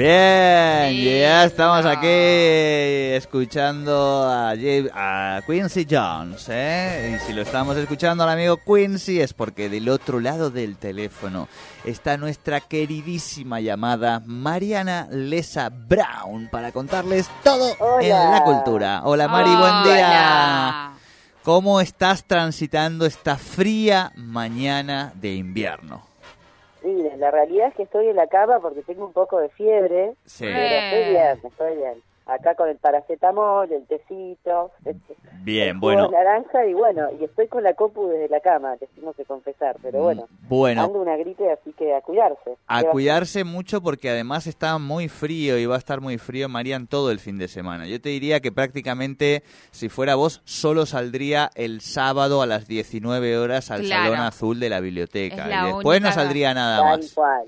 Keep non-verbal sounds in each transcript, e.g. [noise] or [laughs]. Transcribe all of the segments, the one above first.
Bien, ya estamos aquí escuchando a, a Quincy Jones, ¿eh? Y si lo estamos escuchando al amigo Quincy es porque del otro lado del teléfono está nuestra queridísima llamada Mariana Lesa Brown para contarles todo en la cultura. Hola Mari, buen día. ¿Cómo estás transitando esta fría mañana de invierno? Sí, la realidad es que estoy en la cama porque tengo un poco de fiebre. Sí. Pero estoy bien, estoy bien. Acá con el paracetamol, el tecito. Bien, el jugo bueno. de naranja y bueno, y estoy con la copu desde la cama, tengo que confesar, pero bueno. Bueno. Ando una gripe, así que a cuidarse. A ¿Qué va cuidarse mucho porque además está muy frío y va a estar muy frío Marian todo el fin de semana. Yo te diría que prácticamente si fuera vos solo saldría el sábado a las 19 horas al Claro. Salón Azul de la biblioteca. La y después no saldría nada Tal más. cual.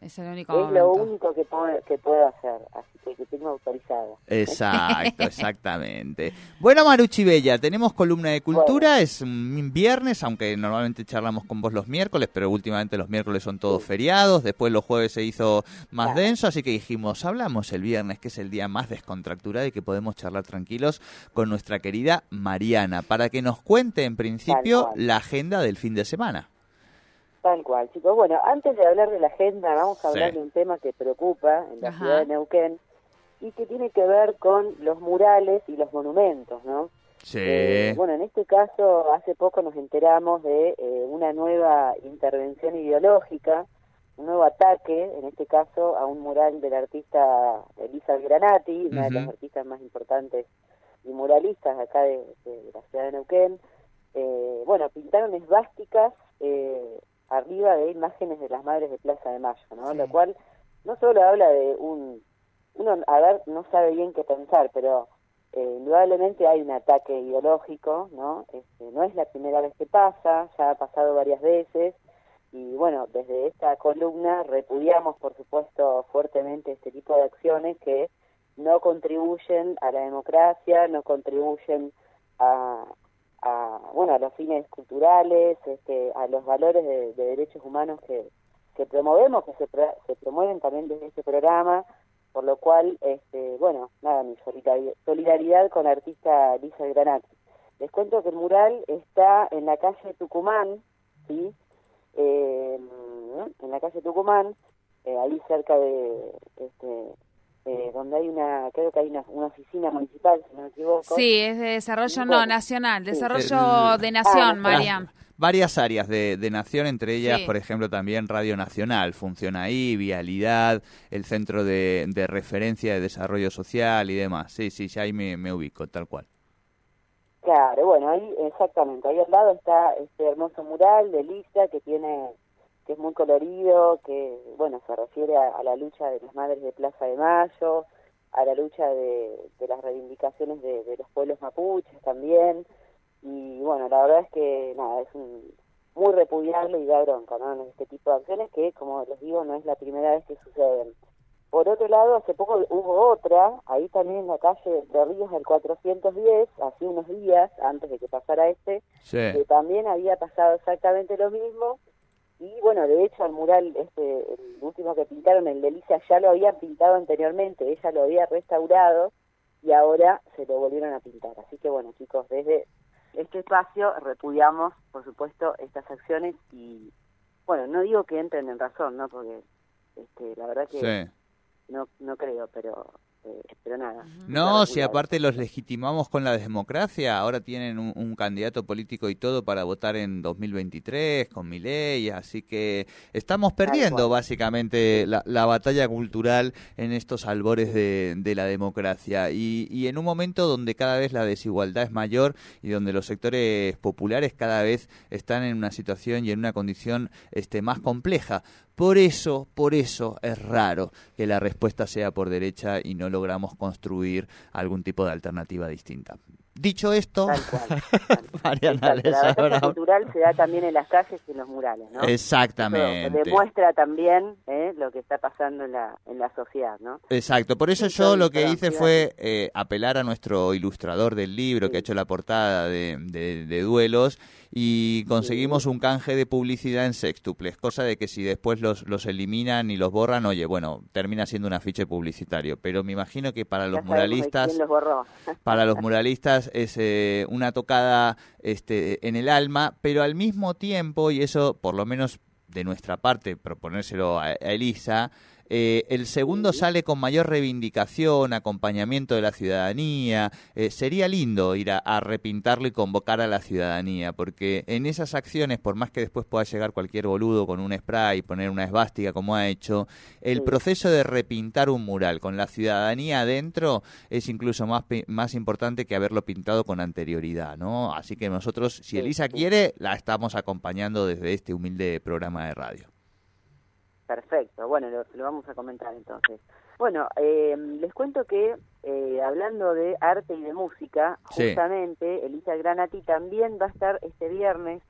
Es el único Es momento. lo único que puedo, que puedo hacer, así que, que tengo autorizado. Exacto, exactamente. Bueno, Maruchi Bella, tenemos columna de cultura, es un viernes, aunque normalmente charlamos con vos los miércoles, pero últimamente los miércoles son todos feriados, después los jueves se hizo más Claro. denso, así que dijimos, hablamos el viernes, que es el día más descontracturado y que podemos charlar tranquilos con nuestra querida Mariana, para que nos cuente en principio la agenda del fin de semana. Tal cual, chicos. Bueno, antes de hablar de la agenda, vamos a hablar Sí. de un tema que preocupa en la Ajá. ciudad de Neuquén y que tiene que ver con los murales y los monumentos, ¿no? Sí. Eh, bueno, en este caso, hace poco nos enteramos de eh, una nueva intervención ideológica, un nuevo ataque, en este caso, a un mural del artista Elisa Granati, una de las artistas más importantes y muralistas acá de, de la ciudad de Neuquén. Eh, bueno, pintaron esvásticas eh, arriba de imágenes de las madres de Plaza de Mayo, ¿no? Sí. Lo cual no solo habla de un... Uno, a ver, no sabe bien qué pensar, pero eh, indudablemente hay un ataque ideológico, ¿no? Este, no es la primera vez que pasa, ya ha pasado varias veces, y bueno, desde esta columna repudiamos, por supuesto, fuertemente este tipo de acciones que no contribuyen a la democracia, no contribuyen a, a bueno, a los fines culturales, este, a los valores de, de derechos humanos que, que promovemos, que se, se promueven también desde este programa, por lo cual, este, bueno, nada, mi solidari- solidaridad con la artista Lisa Granati. Les cuento que el mural está en la calle Tucumán, ¿sí? Eh, en la calle Tucumán, eh, ahí cerca de, este, eh, donde hay una, creo que hay una, una oficina municipal, si no me equivoco. Sí, es de desarrollo, no, nacional. sí. Desarrollo El- de nación, Ah, Mariam. varias áreas de, de Nación, entre ellas, Sí. por ejemplo, también Radio Nacional. Funciona ahí, Vialidad, el Centro de, de Referencia de Desarrollo Social y demás. Sí, sí, ya ahí me, me ubico, tal cual. Claro, bueno, ahí exactamente, ahí al lado está este hermoso mural de Lisa que tiene, que es muy colorido, que bueno, se refiere a, a la lucha de las madres de Plaza de Mayo, a la lucha de, de las reivindicaciones de, de los pueblos mapuches también, y bueno, la verdad es que nada, es un, muy repudiable y da bronca, ¿no? Este tipo de acciones que, como les digo, no es la primera vez que suceden. Por otro lado, hace poco hubo otra, ahí también en la calle de Ríos del 410, hace unos días, antes de que pasara este, Sí. que también había pasado exactamente lo mismo. Y bueno, de hecho, el mural, este, el último que pintaron, el de Alicia, ya lo habían pintado anteriormente, ella lo había restaurado y ahora se lo volvieron a pintar. Así que bueno, chicos, desde este espacio repudiamos, por supuesto, estas acciones y, bueno, no digo que entren en razón, ¿no? Porque este, la verdad que Sí. no, no creo, pero eh, pero nada. No, si aparte los legitimamos con la democracia, ahora tienen un, un candidato político y todo para votar en 2023 con mi ley, así que estamos perdiendo básicamente la, la batalla cultural en estos albores de, de la democracia y, y en un momento donde cada vez la desigualdad es mayor y donde los sectores populares cada vez están en una situación y en una condición este, más compleja. Por eso, por eso es raro que la respuesta sea por derecha y no logramos construir algún tipo de alternativa distinta. Dicho esto, Tal cual. [laughs] tal. Mariana, La habrá- cultural se da también en las calles y en los murales, ¿no? Eso Exactamente. demuestra también ¿eh? lo que está pasando en la, en la sociedad, ¿no? Exacto, por eso Sí, yo lo que hice fue eh, apelar a nuestro ilustrador del libro que ha hecho la portada de, de- de duelos y conseguimos un canje de publicidad en sextuples, cosa de que si después los, los eliminan y los borran, oye, bueno, termina siendo un afiche publicitario, pero me imagino que para los muralistas... [laughs] Para los muralistas es eh, una tocada este, en el alma, pero al mismo tiempo, y eso por lo menos de nuestra parte, proponérselo a, a Elisa, eh, el segundo sale con mayor reivindicación, acompañamiento de la ciudadanía. Eh, sería lindo ir a, a repintarlo y convocar a la ciudadanía, porque en esas acciones, por más que después pueda llegar cualquier boludo con un spray y poner una esvástica como ha hecho, el Sí. proceso de repintar un mural con la ciudadanía adentro es incluso más, más importante que haberlo pintado con anterioridad, ¿no? Así que nosotros, si Elisa quiere, la estamos acompañando desde este humilde programa de radio. Perfecto, bueno, lo, lo vamos a comentar entonces. Bueno, eh, les cuento que eh, hablando de arte y de música, Sí. justamente Elisa Granati también va a estar este viernes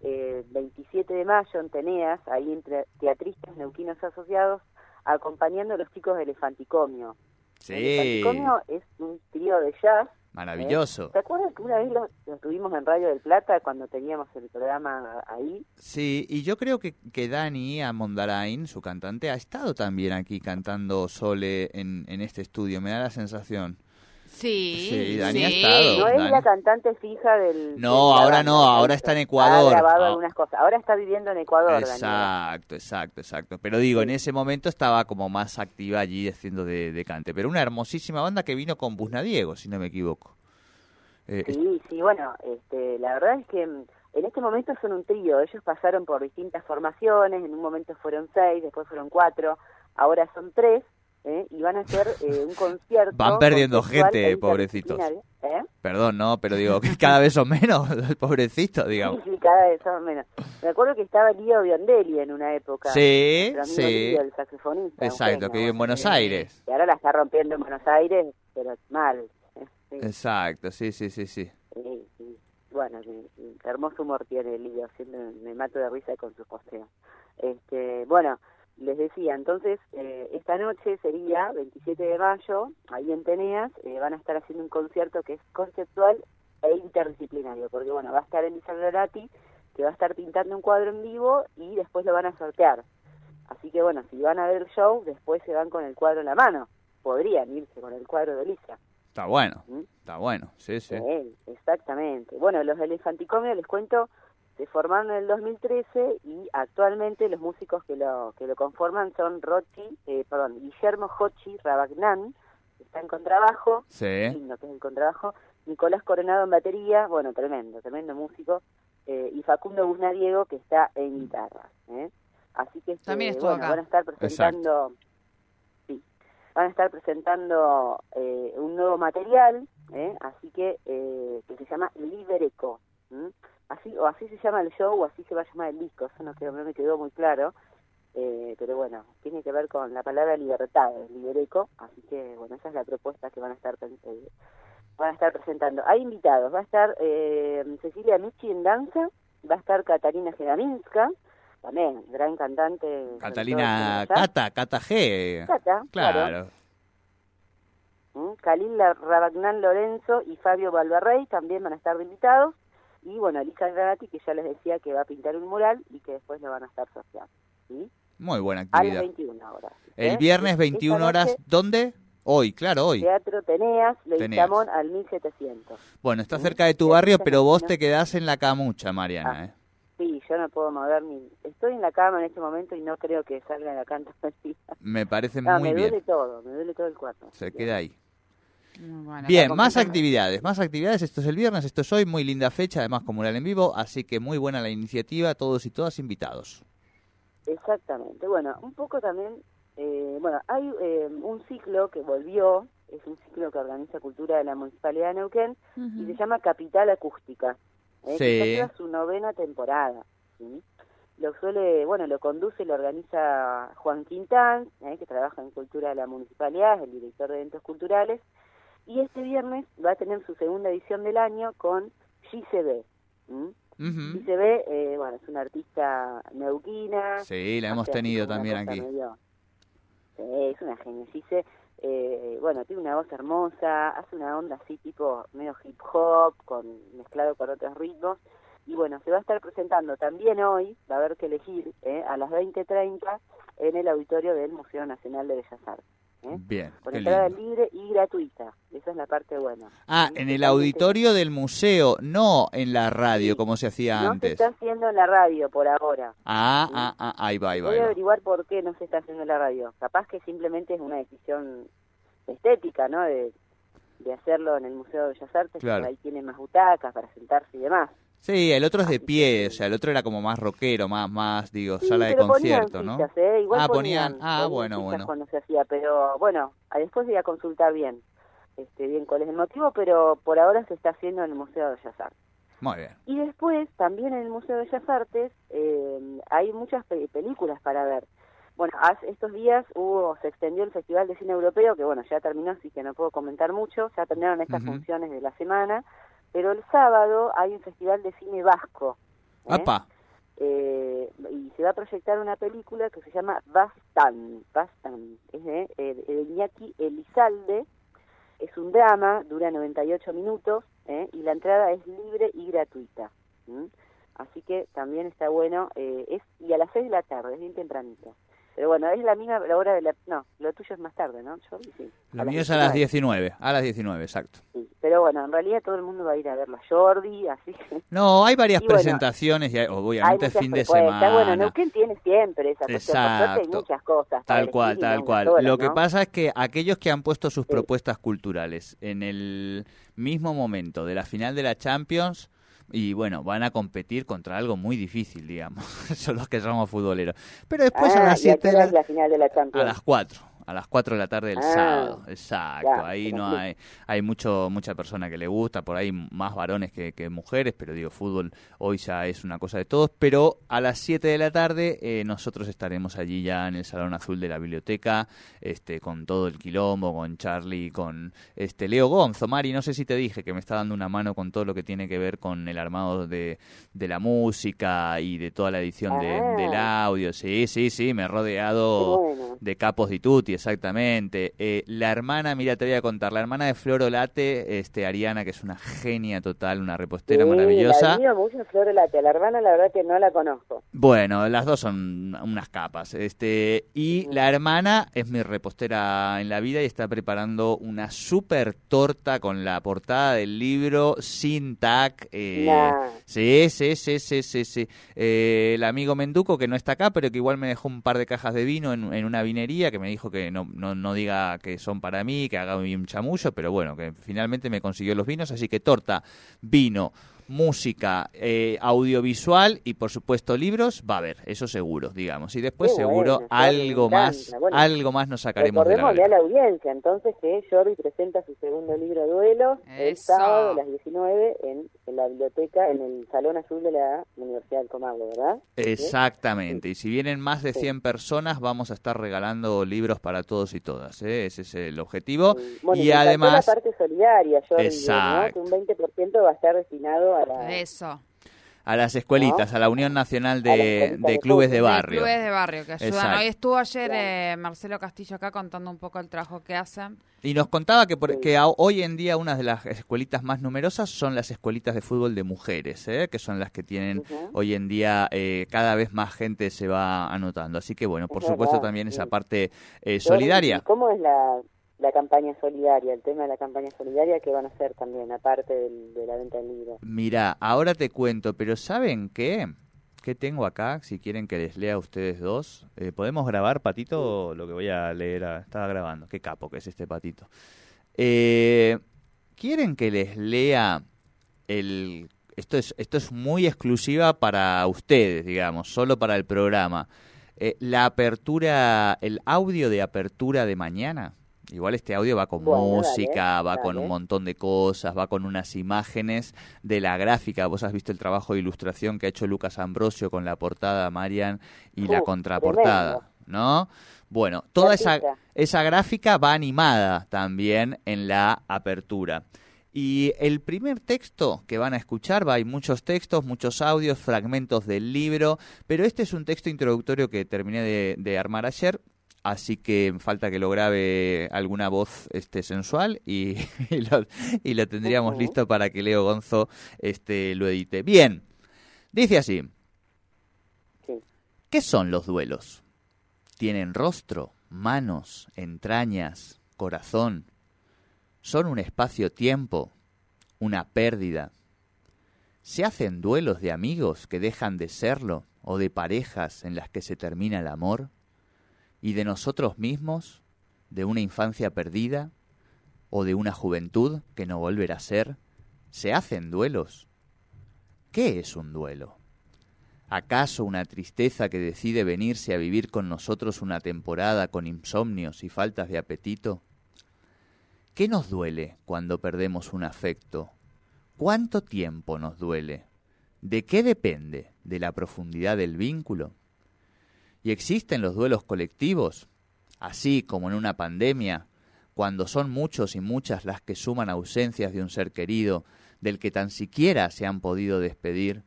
eh, 27 de mayo en Teneas, ahí entre teatristas neuquinos asociados, acompañando a los chicos de Elefanticomio. El Elefanticomio es un trío de jazz. Maravilloso. ¿Se acuerdan que una vez lo, lo tuvimos en Radio del Plata cuando teníamos el programa ahí? Sí, y yo creo que, que Dani Amondarain, su cantante, ha estado también aquí cantando Sole en, en este estudio, me da la sensación. Sí, Sí, Dani ha estado. No es Dani. la cantante fija del... No, ahora no, ahora está en Ecuador. Ha grabado Ah. algunas cosas. Ahora está viviendo en Ecuador, Daniela. Exacto, exacto, exacto. Pero digo, en ese momento estaba como más activa allí haciendo de, de cante. Pero una hermosísima banda que vino con Busna Diego, si no me equivoco. Eh, Sí, sí, bueno, este, la verdad es que mm, en este momento son un trío. Ellos pasaron por distintas formaciones. En un momento fueron seis, después fueron cuatro. Ahora son tres. ¿Eh? Y van a hacer eh, un concierto. Van perdiendo gente, e pobrecitos. ¿eh? Perdón, no, pero digo que cada vez son menos, [laughs] pobrecito, digamos. Sí, sí, cada vez son menos. Me acuerdo que estaba Lío Biondelli en una época. Sí, sí. Lío, el saxofonista. Exacto, genio, que vive en Buenos sí. Aires. Y ahora la está rompiendo en Buenos Aires, pero mal. Sí, Exacto, sí, sí, sí, sí. sí, sí. Bueno, hermoso humor tiene Lío, siempre me mato de risa con sus posteos. Este, bueno, les decía, entonces, eh, esta noche sería 27 de mayo, ahí en Teneas, eh, van a estar haciendo un concierto que es conceptual e interdisciplinario, porque bueno, va a estar Elisa Granati, que va a estar pintando un cuadro en vivo y después lo van a sortear. Así que bueno, si van a ver el show, después se van con el cuadro en la mano. Podrían irse con el cuadro de Elisa. Está bueno, ¿Mm? está bueno, sí, sí. Sí, exactamente. Bueno, los Elefanticomios, les cuento, se formaron en el 2013 y actualmente los músicos que lo que lo conforman son Rochi, eh, perdón, Guillermo Hochi Rabagnan, que está en contrabajo, Sí. lindo que es el contrabajo, Nicolás Coronado en batería, bueno, tremendo, tremendo músico, eh, y Facundo Busnadiego que está en guitarra. ¿eh? Así que este, También estuvo bueno, acá. van a estar presentando, sí, van a estar presentando eh, un nuevo material, ¿eh? así que eh, que se llama Libereco, ¿m? así o así se llama el show o así se va a llamar el disco, eso no, quedó, no me quedó muy claro. Eh, pero bueno, tiene que ver con la palabra libertad, el libereco, así que bueno, esa es la propuesta que van a estar eh, van a estar presentando. Hay invitados, va a estar eh, Cecilia Michi en danza, va a estar Catalina Gedaminska, también gran cantante. Catalina. Cata, Cata G. Cata, claro. Claro. ¿Mm? Rabagnan Lorenzo y Fabio Balvarrey también van a estar invitados. Y bueno, Elisa Granati, que ya les decía que va a pintar un mural y que después lo van a estar sorteando. ¿sí? Muy buena A las actividad. 21 horas. El viernes Esta 21 noche, horas, ¿dónde? Hoy, claro, hoy. Teatro Teneas. Leguizamón al 1700. Bueno, está cerca de tu barrio, pero vos te quedás en la camucha, Mariana. Ah. ¿eh? Sí, yo no puedo mover ni... Estoy en la cama en este momento y no creo que salga de la canta [laughs] Me parece No, muy me duele bien. todo, me duele todo el cuerpo. Se queda ahí. Bueno, Bien, más actividades, más actividades. Esto es el viernes, esto es hoy, muy linda fecha, además comunal en vivo, así que muy buena la iniciativa, todos y todas invitados. Exactamente. Bueno, un poco también, eh, bueno, hay eh, un ciclo que volvió, es un ciclo que organiza Cultura de la Municipalidad de Neuquén y se llama Capital Acústica. ¿eh? Sí. lleva su novena temporada. ¿sí? Lo suele, bueno, lo conduce y lo organiza Juan Quintán, ¿eh? que trabaja en Cultura de la Municipalidad, es el director de eventos culturales, y este viernes va a tener su segunda edición del año con GCB. ¿m? Ujú. GCB, eh, bueno, es una artista neuquina. Sí, la hemos tenido también aquí. medio- es una genia. Gise, eh, bueno, tiene una voz hermosa, hace una onda así tipo medio hip hop, con mezclado con otros ritmos. Y bueno, se va a estar presentando también hoy, va a haber que elegir, eh, a las 20.30 en el auditorio del Museo Nacional de Bellas Artes. ¿Eh? Bien, Con entrada libre y gratuita. Esa es la parte buena. Ah, en el auditorio del museo, no en la radio Sí. como se hacía No se antes. está haciendo en la radio por ahora. Ah, Sí. ah, ah, ahí va, ahí va. Voy ahí a averiguar por qué no se está haciendo en la radio. Capaz que simplemente es una decisión estética, ¿no? De, de hacerlo en el Museo de Bellas Artes, Claro. que ahí tiene más butacas para sentarse y demás. Sí, el otro es de pie, o sea, el otro era como más rockero, más, más, digo, Sí, sala de pero ponían concierto, ¿no? ¿eh? Igual Ah, ponían- ah, ponían bueno, bueno. cuando se hacía, pero bueno, después voy a consultar bien, este, bien cuál es el motivo, pero por ahora se está haciendo en el Museo de Bellas Artes. Muy bien. Y después, también en el Museo de Bellas Artes, eh, hay muchas pe- películas para ver. Bueno, hace- estos días hubo, se extendió el Festival de Cine Europeo, que bueno, ya terminó, así que no puedo comentar mucho, ya terminaron estas funciones de la semana, pero el sábado hay un Festival de Cine Vasco. ¿eh? Apa, Eh, y se va a proyectar una película que se llama Bastan, Bastan, es de, eh, de Iñaki Elizalde, es un drama, dura 98 minutos ¿eh? y la entrada es libre y gratuita. ¿m? Así que también está bueno, eh, es y a las 6 de la tarde, es bien tempranito. Pero bueno, es la misma la hora de la... No, lo tuyo es más tarde, ¿no? Yo, sí, lo mío es a las 19. 19, a las 19, exacto. Sí, Pero bueno, en realidad todo el mundo va a ir a verla. Jordi, así que... [laughs] No, hay varias [laughs] Y bueno, presentaciones y hay- Hay obviamente muchas fin de semana. Bueno, Neuquén tiene siempre esa cuestión. Suerte hay Exacto. muchas cosas. Tal cual, tal cual. sola, Lo que ¿no? pasa es que aquellos que han puesto sus Sí. propuestas culturales en el mismo momento de la final de la Champions y bueno, van a competir contra algo muy difícil, digamos. [laughs] Son los que somos futboleros. Pero después a Ah, las ¿y a 7 qué de la, es la final de la a las 4. A las 4 de la tarde del Ah, sábado, exacto. ahí no sí. hay, hay mucho, mucha persona que le gusta, por ahí más varones que, que mujeres, pero digo, fútbol hoy ya es una cosa de todos. Pero a las 7 de la tarde eh, nosotros estaremos allí ya en el Salón Azul de la Biblioteca, este, con todo el quilombo, con Charlie, con este Leo Gonzo. Mari, no sé si te dije que me está dando una mano con todo lo que tiene que ver con el armado de, de la música y de toda la edición de- Ah. del audio. Sí, sí, sí, me he rodeado bueno. de Capos di Tutti, exactamente. Eh, la hermana, mira, te voy a contar, la hermana de Floro Late, este, Ariana, que es una genia total, una repostera Sí, maravillosa. La mucho Flor Late. A la hermana la verdad que no la conozco. Bueno, las dos son unas capas. Este, y la hermana es mi repostera en la vida y está preparando una super torta con la portada del libro sin tac. eh, Nah. Sí, sí, sí, sí, sí, sí. Eh, el amigo Menduco, que no está acá, pero que igual me dejó un par de cajas de vino en, en una vinería, que me dijo que no, no, no diga que son para mí, que haga un chamullo, pero bueno, que finalmente me consiguió los vinos, así que torta, vino, música, eh, audiovisual y por supuesto libros, va a haber, eso seguro, digamos. Y después seguro bueno, algo más. Bueno, algo más nos sacaremos de la a la audiencia entonces que Jordi presenta su segundo libro Duelos el sábado a las 19 en, en la biblioteca, en el Salón Azul de la Universidad del Comahue, ¿verdad? Exactamente, y si vienen más de Sí. 100 personas, vamos a estar regalando libros para todos y todas, ¿eh? ese es el objetivo. Sí. Bueno, y además, la parte solidaria, ¿no? Exacto. que un 20% va a estar destinado a la... Eso. A las escuelitas, a la Unión Nacional de, de clubes de barrio. Clubes de barrio que ayudan. Exacto. Hoy estuvo ayer eh, Marcelo Castillo acá contando un poco el trabajo que hacen. Y nos contaba que, por- que hoy en día una de las escuelitas más numerosas son las escuelitas de fútbol de mujeres, ¿eh? que son las que tienen hoy en día eh, cada vez más gente se va anotando. Así que bueno, por Es supuesto verdad, también esa parte eh, solidaria. ¿y ¿Cómo es la, la campaña solidaria, el tema de la campaña solidaria que van a hacer también, aparte del- de la venta del libro? Mira, ahora te cuento, pero ¿saben qué? ¿Qué tengo acá? Si quieren que les lea a ustedes dos. Eh, ¿Podemos grabar, Patito, lo que voy a leer? a- Estaba grabando. Qué capo que es este Patito. Eh, ¿Quieren que les lea el... Esto es, esto es muy exclusiva para ustedes, digamos, solo para el programa. Eh, la apertura, el audio de apertura de mañana. Igual este audio va con Bueno, música, dale, va con un montón de cosas, va con unas imágenes de la gráfica. Vos has visto el trabajo de ilustración que ha hecho Lucas Ambrosio con la portada, Marian, y la contraportada. ¿no? Bueno, toda esa gráfica va animada también en la apertura. Y el primer texto que van a escuchar, va, hay muchos textos, muchos audios, fragmentos del libro, pero este es un texto introductorio que terminé de, de armar ayer, así que falta que lo grabe alguna voz este, sensual y, [laughs] y lo, y lo tendríamos listo para que Leo Gonzo este, lo edite. Bien, dice así, Sí. ¿qué son los duelos? Tienen rostro, manos, entrañas, corazón. Son un espacio-tiempo, una pérdida. ¿Se hacen duelos de amigos que dejan de serlo o de parejas en las que se termina el amor? ¿Y de nosotros mismos? ¿De una infancia perdida? ¿O de una juventud que no volverá a ser? ¿Se hacen duelos? ¿Qué es un duelo? ¿Acaso una tristeza que decide venirse a vivir con nosotros una temporada con insomnios y faltas de apetito? ¿Qué nos duele cuando perdemos un afecto? ¿Cuánto tiempo nos duele? ¿De qué depende? ¿De la profundidad del vínculo? ¿Y existen los duelos colectivos? Así como en una pandemia, cuando son muchos y muchas las que suman ausencias de un ser querido, del que tan siquiera se han podido despedir,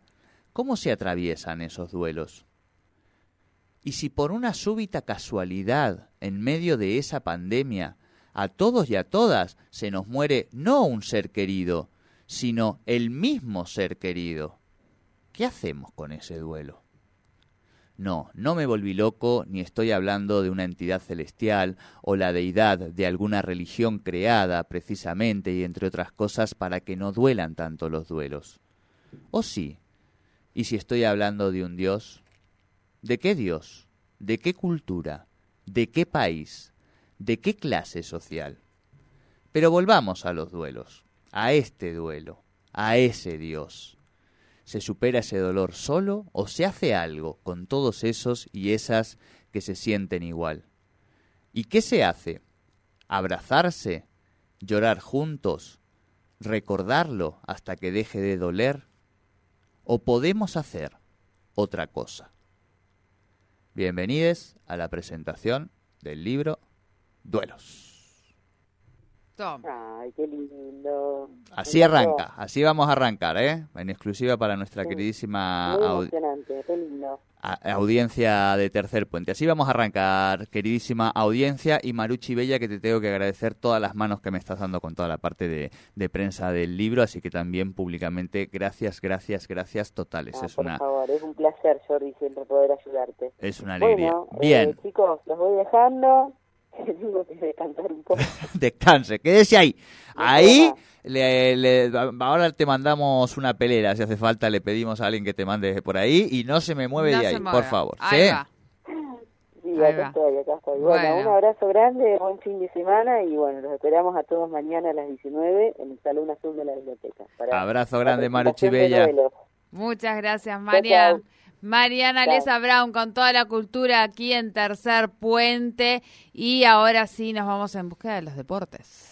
¿cómo se atraviesan esos duelos? Y si por una súbita casualidad, en medio de esa pandemia, a todos y a todas se nos muere no un ser querido, sino el mismo ser querido, ¿qué hacemos con ese duelo? No, no me volví loco ni estoy hablando de una entidad celestial o la deidad de alguna religión creada precisamente y entre otras cosas para que no duelan tanto los duelos. ¿O sí? ¿Y si estoy hablando de un Dios? ¿De qué Dios? ¿De qué cultura? ¿De qué país? ¿De qué clase social? Pero volvamos a los duelos, a este duelo, a ese Dios. ¿Se supera ese dolor solo o se hace algo con todos esos y esas que se sienten igual? ¿Y qué se hace? ¿Abrazarse? ¿Llorar juntos? ¿Recordarlo hasta que deje de doler? ¿O podemos hacer otra cosa? Bienvenidos a la presentación del libro Duelos. Ay, qué lindo. Así arranca, así vamos a arrancar, ¿eh? En exclusiva para nuestra Sí. queridísima Muy aud- emocionante, qué lindo. audiencia de Tercer Puente. Así vamos a arrancar, queridísima audiencia, y Maruchi Bella, que te tengo que agradecer todas las manos que me estás dando con toda la parte de, de prensa del libro, así que también públicamente, gracias, gracias, gracias totales. Ah, es por una favor, es un placer, Jordi, siempre poder ayudarte. es una alegría. Bueno, eh, Bien, chicos, los voy dejando. [laughs] Tengo que descansar un poco. [laughs] descanse, quédese ahí. Ahí, le, le- ahora te mandamos una pelera, si hace falta, le pedimos a alguien que te mande por ahí y no se me mueve No de ahí, por favor. Ahí ¿sí? va. Sí, Ahí acá estoy, acá estoy. Bueno, Bueno. un abrazo grande, buen fin de semana y bueno, los esperamos a todos mañana a las 19 en el Salón Azul de la Biblioteca. para Abrazo grande, Bella. duelos. Muchas gracias, Marian. Mariana. Lesa Brown con toda la cultura aquí en Tercer Puente. Y ahora sí nos vamos en búsqueda de los deportes.